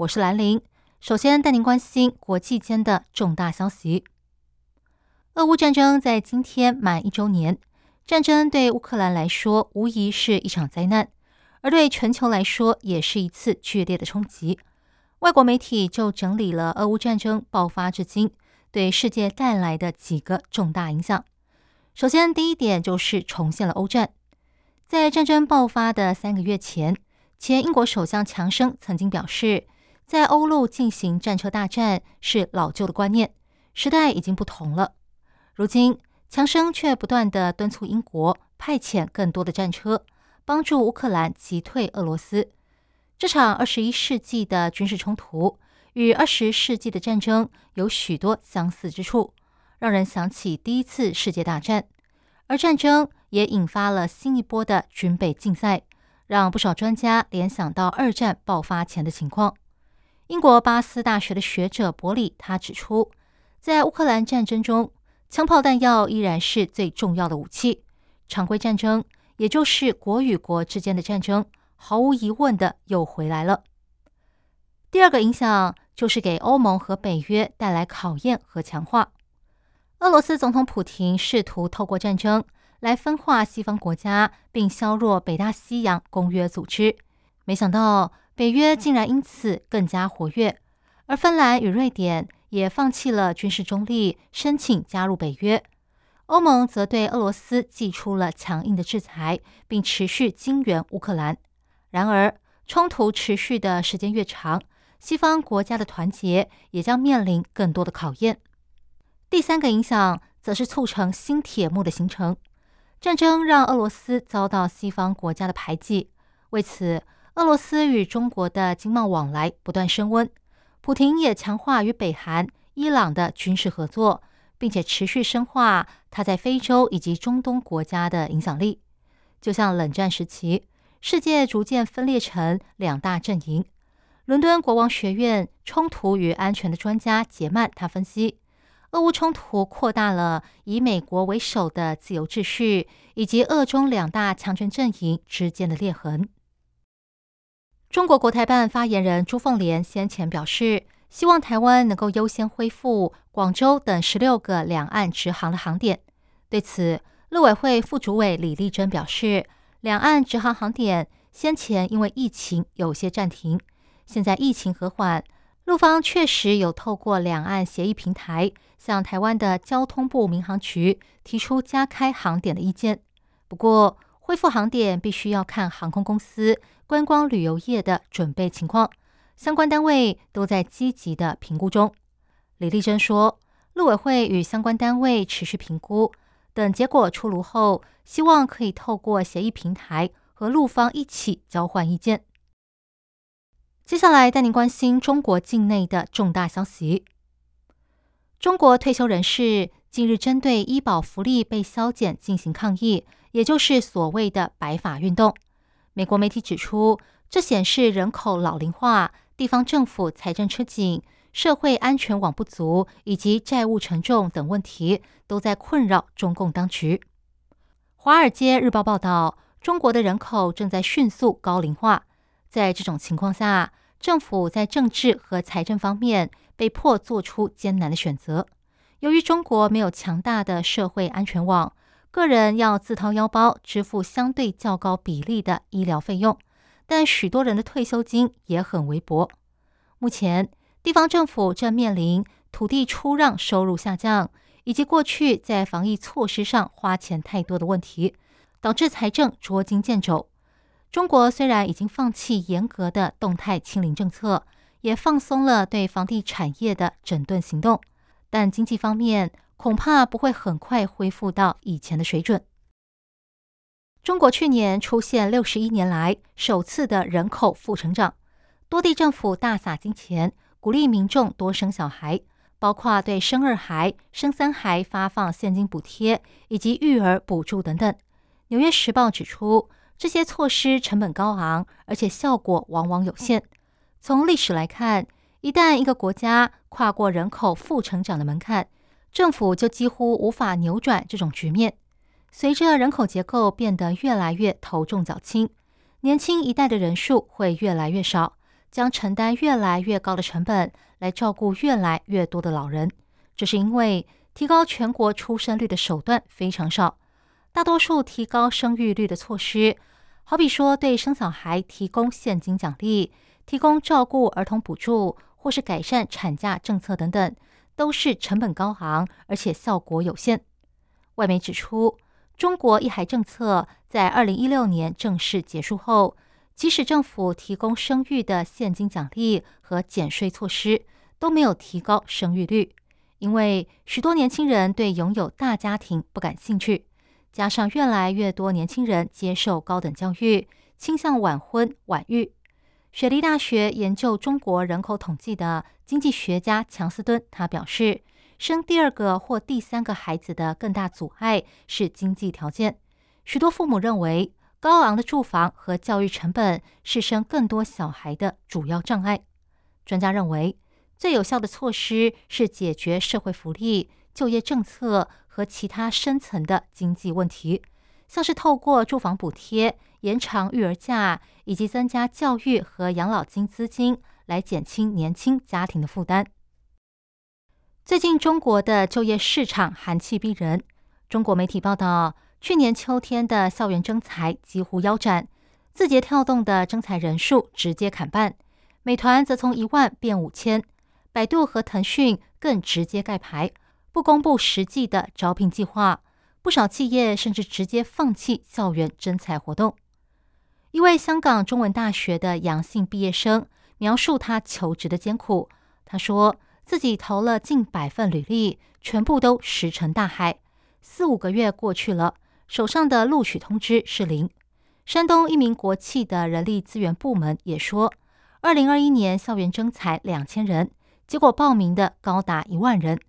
我是兰玲。首先带您关心国际间的重大消息。俄乌战争在今天满一周年，战争对乌克兰来说无疑是一场灾难，而对全球来说也是一次剧烈的冲击。外国媒体就整理了俄乌战争爆发至今对世界带来的几个重大影响。首先，第一点就是重现了欧战。在战争爆发的三个月前，前英国首相强生曾经表示，在欧陆进行战车大战是老旧的观念，时代已经不同了。如今，强生却不断的敦促英国派遣更多的战车，帮助乌克兰击退俄罗斯。这场二十一世纪的军事冲突与二十世纪的战争有许多相似之处，让人想起第一次世界大战。而战争也引发了新一波的军备竞赛，让不少专家联想到二战爆发前的情况。英国巴斯大学的学者伯里他指出，在乌克兰战争中，枪炮弹药依然是最重要的武器。常规战争，也就是国与国之间的战争，毫无疑问的又回来了。第二个影响就是给欧盟和北约带来考验和强化。俄罗斯总统普京试图透过战争来分化西方国家，并削弱北大西洋公约组织。没想到北约竟然因此更加活跃，而芬兰与瑞典。也放弃了军事中立，申请加入北约。欧盟则对俄罗斯寄出了强硬的制裁，并持续经援乌克兰。然而，冲突持续的时间越长，西方国家的团结也将面临更多的考验。第三个影响则是促成新铁幕的形成。战争让俄罗斯遭到西方国家的排挤，为此，俄罗斯与中国的经贸往来不断升温。普廷也强化与北韩、伊朗的军事合作，并且持续深化他在非洲以及中东国家的影响力。就像冷战时期，世界逐渐分裂成两大阵营。伦敦国王学院冲突与安全的专家杰曼他分析，俄乌冲突扩大了以美国为首的自由秩序以及俄中两大强权阵营之间的裂痕。中国国台办发言人朱凤莲先前表示，希望台湾能够优先恢复广州等十六个两岸直航的航点。对此，陆委会副主委李丽珍表示，两岸直航航点先前因为疫情有些暂停，现在疫情和缓，陆方确实有透过两岸协议平台向台湾的交通部民航局提出加开航点的意见。不过，恢复航点必须要看航空公司。观光旅游业的准备情况，相关单位都在积极的评估中。李丽珍说，陆委会与相关单位持续评估，等结果出炉后，希望可以透过协议平台和陆方一起交换意见。接下来带您关心中国境内的重大消息。中国退休人士近日针对医保福利被削减进行抗议，也就是所谓的“白发运动”。美国媒体指出，这显示人口老龄化、地方政府财政吃紧、社会安全网不足以及债务沉重等问题都在困扰中共当局。《华尔街日报》报道，中国的人口正在迅速高龄化，在这种情况下，政府在政治和财政方面被迫做出艰难的选择。由于中国没有强大的社会安全网。个人要自掏腰包支付相对较高比例的医疗费用，但许多人的退休金也很微薄。目前，地方政府正面临土地出让收入下降，以及过去在防疫措施上花钱太多的问题，导致财政捉襟见肘。中国虽然已经放弃严格的动态清零政策，也放松了对房地产业的整顿行动，但经济方面。恐怕不会很快恢复到以前的水准。中国去年出现六十一年来首次的人口负成长，多地政府大撒金钱，鼓励民众多生小孩，包括对生二孩、生三孩发放现金补贴以及育儿补助等等。纽约时报指出，这些措施成本高昂，而且效果往往有限。从历史来看，一旦一个国家跨过人口负成长的门槛，政府就几乎无法扭转这种局面。随着人口结构变得越来越头重脚轻，年轻一代的人数会越来越少，将承担越来越高的成本来照顾越来越多的老人。这是因为提高全国出生率的手段非常少，大多数提高生育率的措施，好比说对生小孩提供现金奖励、提供照顾儿童补助，或是改善产假政策等等，都是成本高昂，而且效果有限。外媒指出。中国一孩政策在二零一六年正式结束后，即使政府提供生育的现金奖励和减税措施，都没有提高生育率，因为许多年轻人对拥有大家庭不感兴趣，加上越来越多年轻人接受高等教育，倾向晚婚晚育。雪梨大学研究中国人口统计的经济学家强斯敦他表示。生第二个或第三个孩子的更大阻碍是经济条件。许多父母认为，高昂的住房和教育成本是生更多小孩的主要障碍。专家认为，最有效的措施是解决社会福利、就业政策和其他深层的经济问题，像是透过住房补贴、延长育儿假以及增加教育和养老金资金，来减轻年轻家庭的负担。最近中国的就业市场寒气逼人。中国媒体报道，去年秋天的校园征才几乎腰斩，字节跳动的征才人数直接砍半，美团则从一万变五千，百度和腾讯更直接盖牌，不公布实际的招聘计划。不少企业甚至直接放弃校园征才活动。一位香港中文大学的阳性毕业生描述他求职的艰苦，他说。自己投了近百份履历，全部都石沉大海。四五个月过去了，手上的录取通知是零。山东一名国企的人力资源部门也说，二零二一年校园征才两千人，结果报名的高达一万人。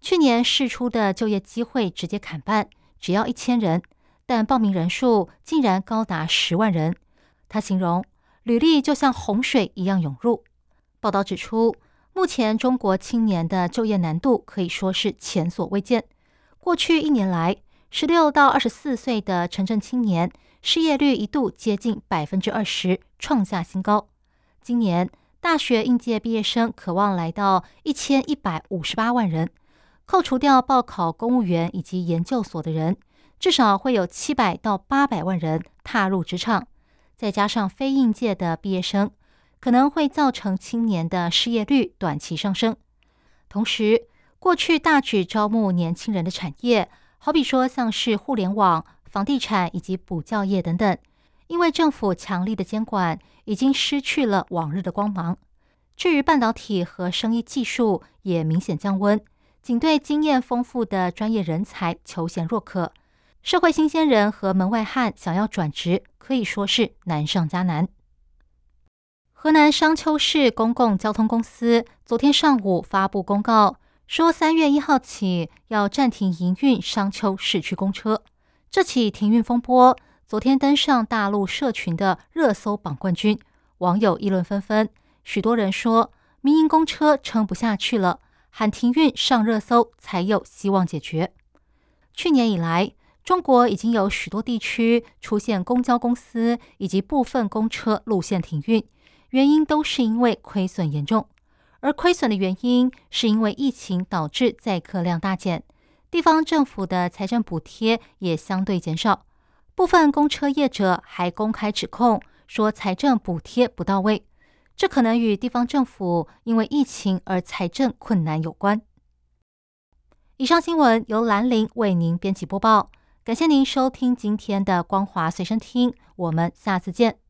去年试出的就业机会直接砍半，只要一千人，但报名人数竟然高达十万人。他形容履历就像洪水一样涌入。报道指出。目前中国青年的就业难度可以说是前所未见。过去一年来，十六到二十四岁的城镇青年失业率一度接近百分之二十，创下新高。今年大学应届毕业生渴望来到一千一百五十八万人，扣除掉报考公务员以及研究所的人，至少会有七百到八百万人踏入职场，再加上非应届的毕业生。可能会造成青年的失业率短期上升。同时，过去大举招募年轻人的产业，好比说像是互联网、房地产以及补教业等等，因为政府强力的监管，已经失去了往日的光芒。至于半导体和生意技术，也明显降温，仅对经验丰富的专业人才求贤若渴。社会新鲜人和门外汉想要转职，可以说是难上加难。河南商丘市公共交通公司昨天上午发布公告，说三月一号起要暂停营运商丘市区公车。这起停运风波昨天登上大陆社群的热搜榜冠军，网友议论纷纷。许多人说，民营公车撑不下去了，喊停运上热搜才有希望解决。去年以来，中国已经有许多地区出现公交公司以及部分公车路线停运。原因都是因为亏损严重，而亏损的原因是因为疫情导致载客量大减，地方政府的财政补贴也相对减少。部分公车业者还公开指控说财政补贴不到位，这可能与地方政府因为疫情而财政困难有关。以上新闻由兰陵为您编辑播报，感谢您收听今天的光华随身听，我们下次见。